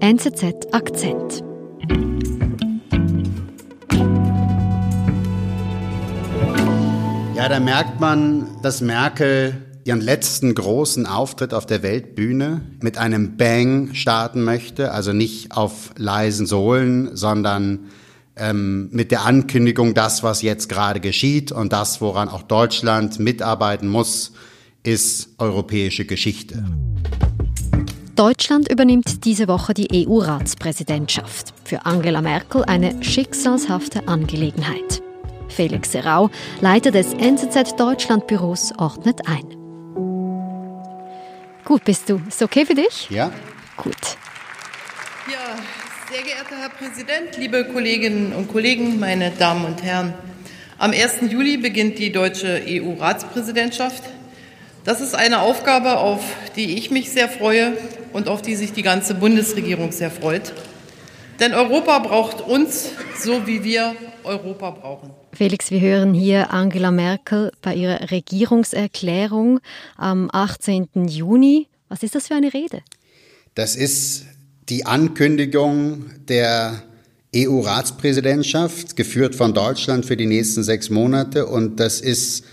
NZZ Akzent. Ja, da merkt man, dass Merkel ihren letzten großen Auftritt auf der Weltbühne mit einem Bang starten möchte, also nicht auf leisen Sohlen, sondern ähm, mit der Ankündigung, das, was jetzt gerade geschieht und das, woran auch Deutschland mitarbeiten muss, ist europäische Geschichte. Deutschland übernimmt diese Woche die EU-Ratspräsidentschaft. Für Angela Merkel eine schicksalshafte Angelegenheit. Felix Serau, Leiter des NZZ Deutschland-Büros, ordnet ein. Gut, bist du? Ist okay für dich? Ja. Gut. Ja, sehr geehrter Herr Präsident, liebe Kolleginnen und Kollegen, meine Damen und Herren. Am 1. Juli beginnt die deutsche EU-Ratspräsidentschaft. Das ist eine Aufgabe, auf die ich mich sehr freue und auf die sich die ganze Bundesregierung sehr freut. Denn Europa braucht uns, so wie wir Europa brauchen. Felix, wir hören hier Angela Merkel bei ihrer Regierungserklärung am 18. Juni. Was ist das für eine Rede? Das ist die Ankündigung der EU-Ratspräsidentschaft, geführt von Deutschland für die nächsten sechs Monate. Und das ist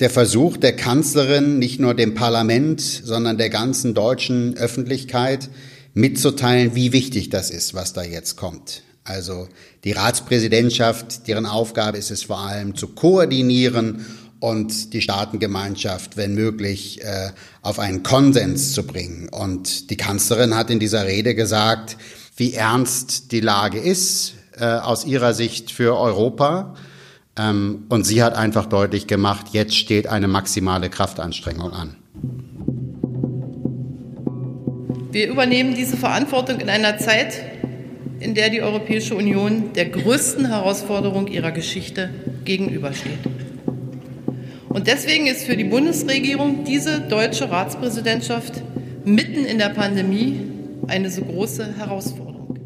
der Versuch der Kanzlerin, nicht nur dem Parlament, sondern der ganzen deutschen Öffentlichkeit mitzuteilen, wie wichtig das ist, was da jetzt kommt. Also die Ratspräsidentschaft, deren Aufgabe ist es vor allem zu koordinieren und die Staatengemeinschaft, wenn möglich, äh, auf einen Konsens zu bringen. Und die Kanzlerin hat in dieser Rede gesagt, wie ernst die Lage ist äh, aus ihrer Sicht für Europa und sie hat einfach deutlich gemacht, jetzt steht eine maximale Kraftanstrengung an. Wir übernehmen diese Verantwortung in einer Zeit, in der die Europäische Union der größten Herausforderung ihrer Geschichte gegenübersteht. Und deswegen ist für die Bundesregierung diese deutsche Ratspräsidentschaft mitten in der Pandemie eine so große Herausforderung.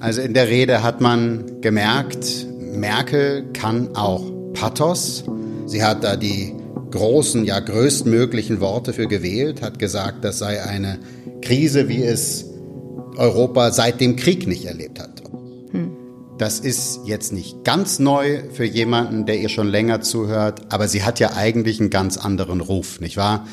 Also in der Rede hat man gemerkt, Merkel kann auch Pathos. Sie hat da die großen, ja größtmöglichen Worte für gewählt, hat gesagt, das sei eine Krise, wie es Europa seit dem Krieg nicht erlebt hat. Hm. Das ist jetzt nicht ganz neu für jemanden, der ihr schon länger zuhört, aber sie hat ja eigentlich einen ganz anderen Ruf, nicht wahr?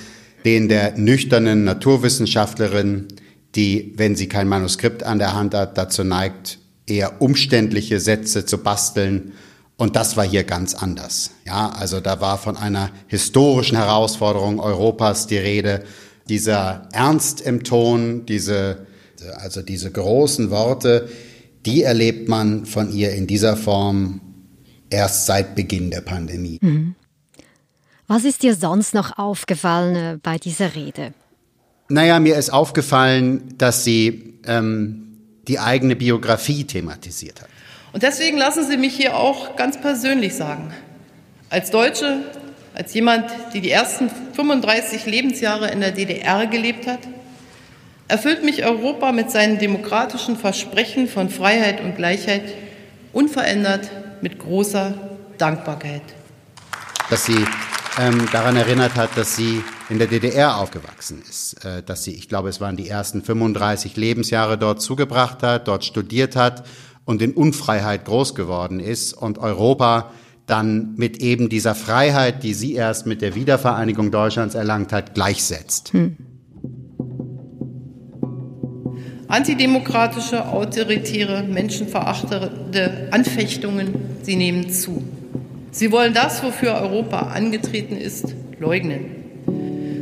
Den der nüchternen Naturwissenschaftlerin, die, wenn sie kein Manuskript an der Hand hat, dazu neigt, eher umständliche Sätze zu basteln. Und das war hier ganz anders. Ja, also da war von einer historischen Herausforderung Europas die Rede. Dieser Ernst im Ton, diese, also diese großen Worte, die erlebt man von ihr in dieser Form erst seit Beginn der Pandemie. Mhm. Was ist dir sonst noch aufgefallen äh, bei dieser Rede? Naja, mir ist aufgefallen, dass sie ähm, die eigene Biografie thematisiert hat. Und deswegen lassen Sie mich hier auch ganz persönlich sagen, als Deutsche, als jemand, die die ersten 35 Lebensjahre in der DDR gelebt hat, erfüllt mich Europa mit seinen demokratischen Versprechen von Freiheit und Gleichheit unverändert mit großer Dankbarkeit. Dass sie ähm, daran erinnert hat, dass sie in der DDR aufgewachsen ist, äh, dass sie, ich glaube, es waren die ersten 35 Lebensjahre dort zugebracht hat, dort studiert hat und in Unfreiheit groß geworden ist und Europa dann mit eben dieser Freiheit, die sie erst mit der Wiedervereinigung Deutschlands erlangt hat, gleichsetzt. Hm. Antidemokratische, autoritäre, menschenverachtende Anfechtungen, sie nehmen zu. Sie wollen das, wofür Europa angetreten ist, leugnen.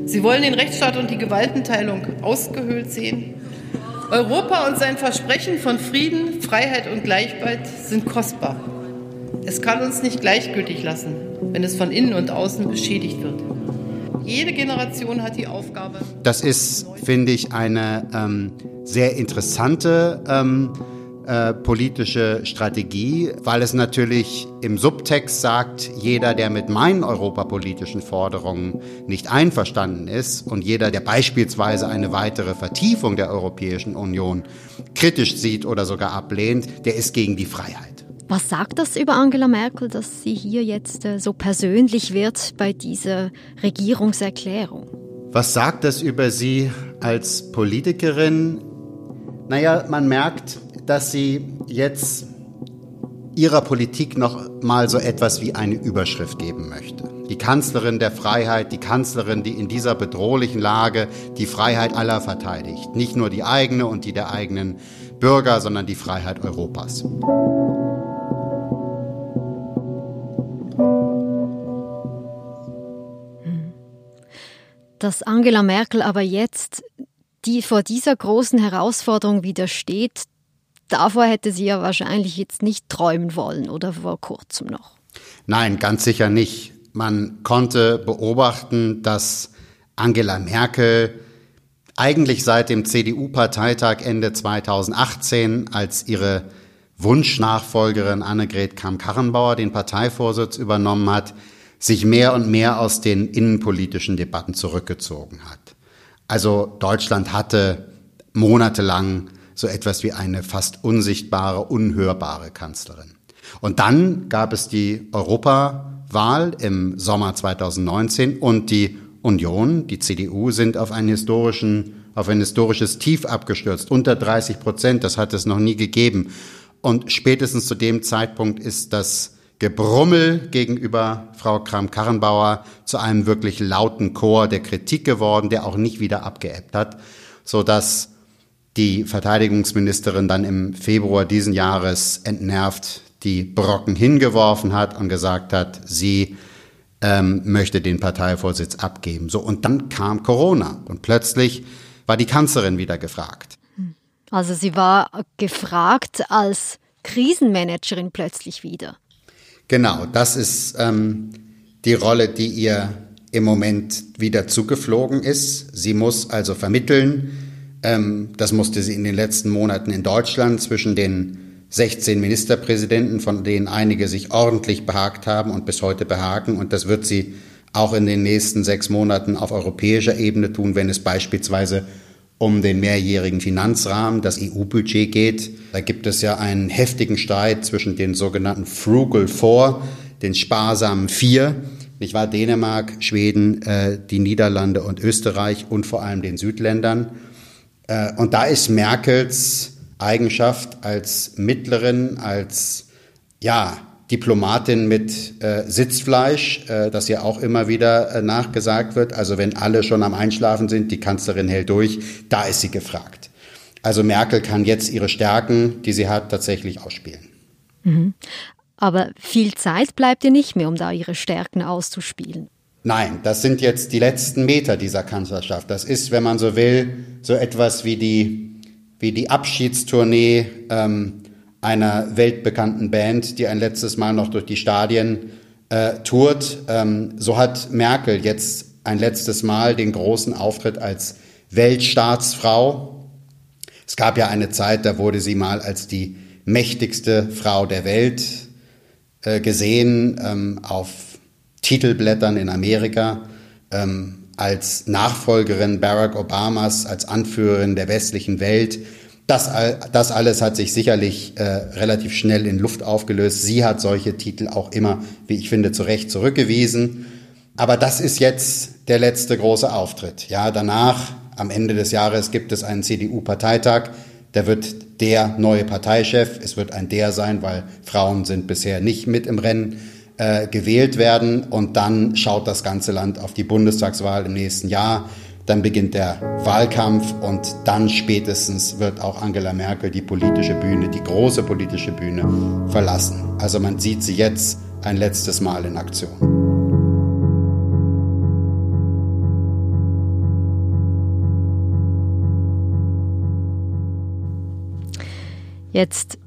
Sie wollen den Rechtsstaat und die Gewaltenteilung ausgehöhlt sehen. Europa und sein Versprechen von Frieden, Freiheit und Gleichheit sind kostbar. Es kann uns nicht gleichgültig lassen, wenn es von innen und außen beschädigt wird. Jede Generation hat die Aufgabe. Das ist, finde ich, eine ähm, sehr interessante ähm, äh, politische Strategie, weil es natürlich im Subtext sagt, jeder, der mit meinen europapolitischen Forderungen nicht einverstanden ist und jeder, der beispielsweise eine weitere Vertiefung der Europäischen Union kritisch sieht oder sogar ablehnt, der ist gegen die Freiheit. Was sagt das über Angela Merkel, dass sie hier jetzt äh, so persönlich wird bei dieser Regierungserklärung? Was sagt das über sie als Politikerin? Naja, man merkt, dass sie jetzt ihrer Politik noch mal so etwas wie eine Überschrift geben möchte. Die Kanzlerin der Freiheit, die Kanzlerin, die in dieser bedrohlichen Lage die Freiheit aller verteidigt. Nicht nur die eigene und die der eigenen Bürger, sondern die Freiheit Europas. Dass Angela Merkel aber jetzt die vor dieser großen Herausforderung widersteht, davor hätte sie ja wahrscheinlich jetzt nicht träumen wollen oder vor kurzem noch. Nein, ganz sicher nicht. Man konnte beobachten, dass Angela Merkel eigentlich seit dem CDU-Parteitag Ende 2018, als ihre Wunschnachfolgerin Annegret Kramp-Karrenbauer den Parteivorsitz übernommen hat, sich mehr und mehr aus den innenpolitischen Debatten zurückgezogen hat. Also Deutschland hatte monatelang so etwas wie eine fast unsichtbare, unhörbare Kanzlerin. Und dann gab es die Europawahl im Sommer 2019 und die Union, die CDU, sind auf einen historischen, auf ein historisches Tief abgestürzt. Unter 30 Prozent, das hat es noch nie gegeben. Und spätestens zu dem Zeitpunkt ist das Gebrummel gegenüber Frau Kram-Karrenbauer zu einem wirklich lauten Chor der Kritik geworden, der auch nicht wieder abgeebbt hat, so dass die Verteidigungsministerin dann im Februar diesen Jahres entnervt die Brocken hingeworfen hat und gesagt hat, sie ähm, möchte den Parteivorsitz abgeben. So und dann kam Corona und plötzlich war die Kanzlerin wieder gefragt. Also sie war gefragt als Krisenmanagerin plötzlich wieder. Genau, das ist ähm, die Rolle, die ihr im Moment wieder zugeflogen ist. Sie muss also vermitteln. Ähm, das musste sie in den letzten Monaten in Deutschland zwischen den 16 Ministerpräsidenten, von denen einige sich ordentlich behagt haben und bis heute behaken. Und das wird sie auch in den nächsten sechs Monaten auf europäischer Ebene tun, wenn es beispielsweise um den mehrjährigen Finanzrahmen, das EU-Budget geht. Da gibt es ja einen heftigen Streit zwischen den sogenannten Frugal Four, den sparsamen Vier, nicht wahr? Dänemark, Schweden, äh, die Niederlande und Österreich und vor allem den Südländern. Äh, und da ist Merkels Eigenschaft als Mittlerin, als ja, Diplomatin mit äh, Sitzfleisch, äh, das ja auch immer wieder äh, nachgesagt wird. Also wenn alle schon am Einschlafen sind, die Kanzlerin hält durch, da ist sie gefragt. Also Merkel kann jetzt ihre Stärken, die sie hat, tatsächlich ausspielen. Mhm. Aber viel Zeit bleibt ihr nicht mehr, um da ihre Stärken auszuspielen. Nein, das sind jetzt die letzten Meter dieser Kanzlerschaft. Das ist, wenn man so will, so etwas wie die, wie die Abschiedstournee ähm, einer weltbekannten Band, die ein letztes Mal noch durch die Stadien äh, tourt. Ähm, so hat Merkel jetzt ein letztes Mal den großen Auftritt als Weltstaatsfrau. Es gab ja eine Zeit, da wurde sie mal als die mächtigste Frau der Welt äh, gesehen ähm, auf Titelblättern in Amerika. Ähm, als Nachfolgerin Barack Obamas, als Anführerin der westlichen Welt. Das, das alles hat sich sicherlich äh, relativ schnell in Luft aufgelöst. Sie hat solche Titel auch immer, wie ich finde, zu Recht zurückgewiesen. Aber das ist jetzt der letzte große Auftritt. Ja, danach, am Ende des Jahres, gibt es einen CDU-Parteitag. Da wird der neue Parteichef, es wird ein der sein, weil Frauen sind bisher nicht mit im Rennen, äh, gewählt werden. Und dann schaut das ganze Land auf die Bundestagswahl im nächsten Jahr. Dann beginnt der Wahlkampf und dann spätestens wird auch Angela Merkel die politische Bühne, die große politische Bühne verlassen. Also man sieht sie jetzt ein letztes Mal in Aktion. Jetzt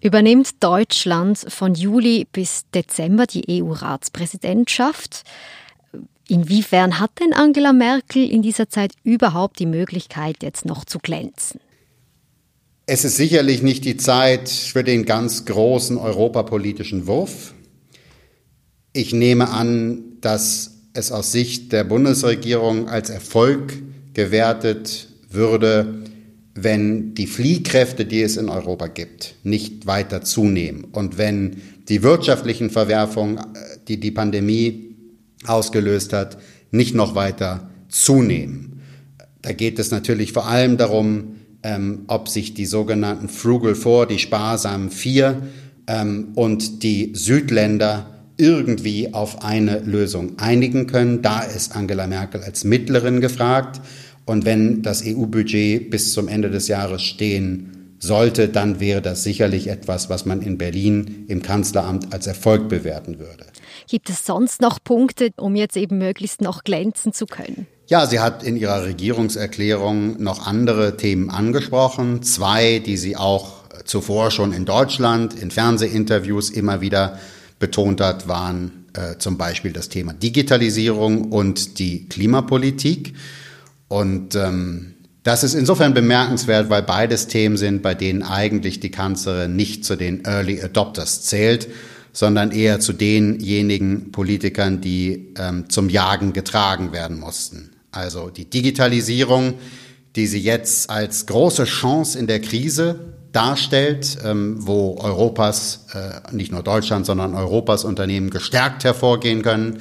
übernimmt Deutschland von Juli bis Dezember die EU-Ratspräsidentschaft. Inwiefern hat denn Angela Merkel in dieser Zeit überhaupt die Möglichkeit, jetzt noch zu glänzen? Es ist sicherlich nicht die Zeit für den ganz großen europapolitischen Wurf. Ich nehme an, dass es aus Sicht der Bundesregierung als Erfolg gewertet würde, wenn die Fliehkräfte, die es in Europa gibt, nicht weiter zunehmen und wenn die wirtschaftlichen Verwerfungen, äh, die die Pandemie ausgelöst hat, nicht noch weiter zunehmen. Da geht es natürlich vor allem darum, ähm, ob sich die sogenannten Frugal Four, die sparsamen Vier ähm, und die Südländer irgendwie auf eine Lösung einigen können. Da ist Angela Merkel als Mittlerin gefragt. Und wenn das EU-Budget bis zum Ende des Jahres stehen sollte, dann wäre das sicherlich etwas, was man in Berlin im Kanzleramt als Erfolg bewerten würde. Gibt es sonst noch Punkte, um jetzt eben möglichst noch glänzen zu können? Ja, sie hat in ihrer Regierungserklärung noch andere Themen angesprochen. Zwei, die sie auch zuvor schon in Deutschland in Fernsehinterviews immer wieder betont hat, waren äh, zum Beispiel das Thema Digitalisierung und die Klimapolitik. Und ähm, das ist insofern bemerkenswert, weil beides Themen sind, bei denen eigentlich die Kanzlerin nicht zu den Early Adopters zählt, sondern eher zu denjenigen Politikern, die ähm, zum Jagen getragen werden mussten. Also die Digitalisierung, die sie jetzt als große Chance in der Krise darstellt, ähm, wo Europas, äh, nicht nur Deutschland, sondern Europas Unternehmen gestärkt hervorgehen können,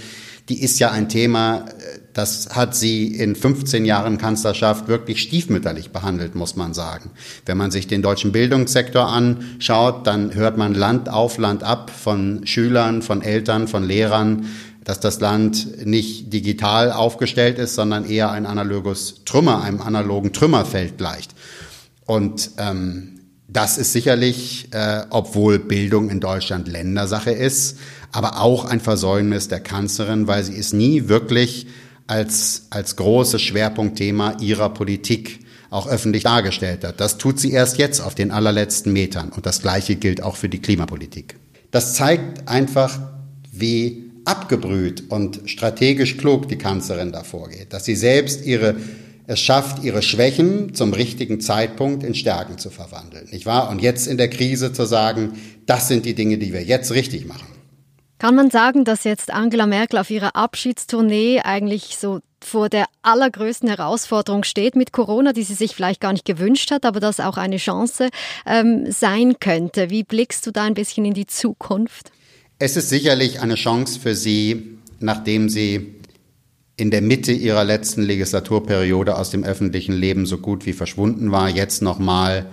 die ist ja ein Thema, äh, das hat sie in 15 Jahren Kanzlerschaft wirklich stiefmütterlich behandelt, muss man sagen. Wenn man sich den deutschen Bildungssektor anschaut, dann hört man Land auf, Land ab von Schülern, von Eltern, von Lehrern, dass das Land nicht digital aufgestellt ist, sondern eher ein analoges Trümmer, einem analogen Trümmerfeld gleicht. Und ähm, das ist sicherlich, äh, obwohl Bildung in Deutschland Ländersache ist, aber auch ein Versäumnis der Kanzlerin, weil sie es nie wirklich als, als großes Schwerpunktthema ihrer Politik auch öffentlich dargestellt hat. Das tut sie erst jetzt auf den allerletzten Metern. Und das Gleiche gilt auch für die Klimapolitik. Das zeigt einfach, wie abgebrüht und strategisch klug die Kanzlerin da vorgeht, dass sie selbst ihre es schafft, ihre Schwächen zum richtigen Zeitpunkt in Stärken zu verwandeln, nicht wahr? Und jetzt in der Krise zu sagen, das sind die Dinge, die wir jetzt richtig machen. Kann man sagen, dass jetzt Angela Merkel auf ihrer Abschiedstournee eigentlich so vor der allergrößten Herausforderung steht mit Corona, die sie sich vielleicht gar nicht gewünscht hat, aber das auch eine Chance ähm, sein könnte? Wie blickst du da ein bisschen in die Zukunft? Es ist sicherlich eine Chance für Sie, nachdem Sie in der Mitte Ihrer letzten Legislaturperiode aus dem öffentlichen Leben so gut wie verschwunden war, jetzt nochmal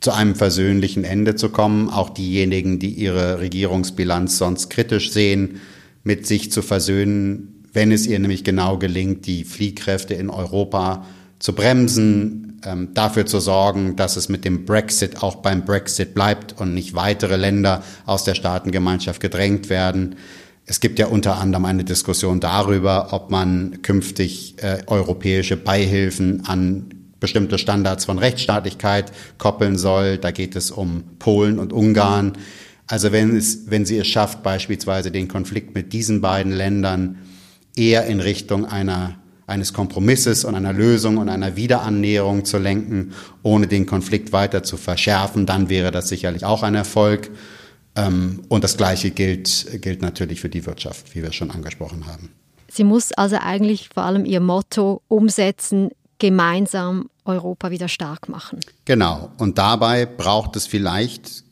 zu einem versöhnlichen Ende zu kommen. Auch diejenigen, die ihre Regierungsbilanz sonst kritisch sehen, mit sich zu versöhnen, wenn es ihr nämlich genau gelingt, die Fliehkräfte in Europa zu bremsen, ähm, dafür zu sorgen, dass es mit dem Brexit auch beim Brexit bleibt und nicht weitere Länder aus der Staatengemeinschaft gedrängt werden. Es gibt ja unter anderem eine Diskussion darüber, ob man künftig äh, europäische Beihilfen an bestimmte Standards von Rechtsstaatlichkeit koppeln soll. Da geht es um Polen und Ungarn. Also wenn, es, wenn sie es schafft, beispielsweise den Konflikt mit diesen beiden Ländern eher in Richtung einer eines Kompromisses und einer Lösung und einer Wiederannäherung zu lenken, ohne den Konflikt weiter zu verschärfen, dann wäre das sicherlich auch ein Erfolg. Ähm, und das Gleiche gilt, gilt natürlich für die Wirtschaft, wie wir schon angesprochen haben. Sie muss also eigentlich vor allem ihr Motto umsetzen, gemeinsam Europa wieder stark machen. Genau. Und dabei braucht es vielleicht,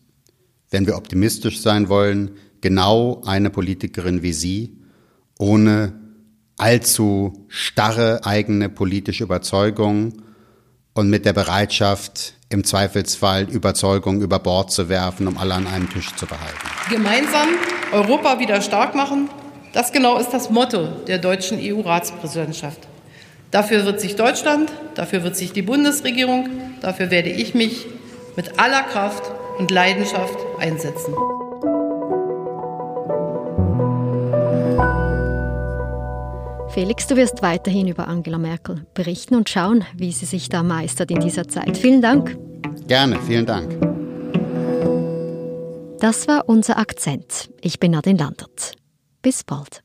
wenn wir optimistisch sein wollen, genau eine Politikerin wie Sie, ohne allzu starre eigene politische Überzeugung und mit der Bereitschaft, im Zweifelsfall Überzeugung über Bord zu werfen, um alle an einem Tisch zu behalten. Gemeinsam Europa wieder stark machen, das genau ist das Motto der deutschen EU-Ratspräsidentschaft. Dafür wird sich Deutschland, dafür wird sich die Bundesregierung, dafür werde ich mich mit aller Kraft und Leidenschaft einsetzen. Felix, du wirst weiterhin über Angela Merkel berichten und schauen, wie sie sich da meistert in dieser Zeit. Vielen Dank. Gerne, vielen Dank. Das war unser Akzent. Ich bin Nadine Landert. Bis bald.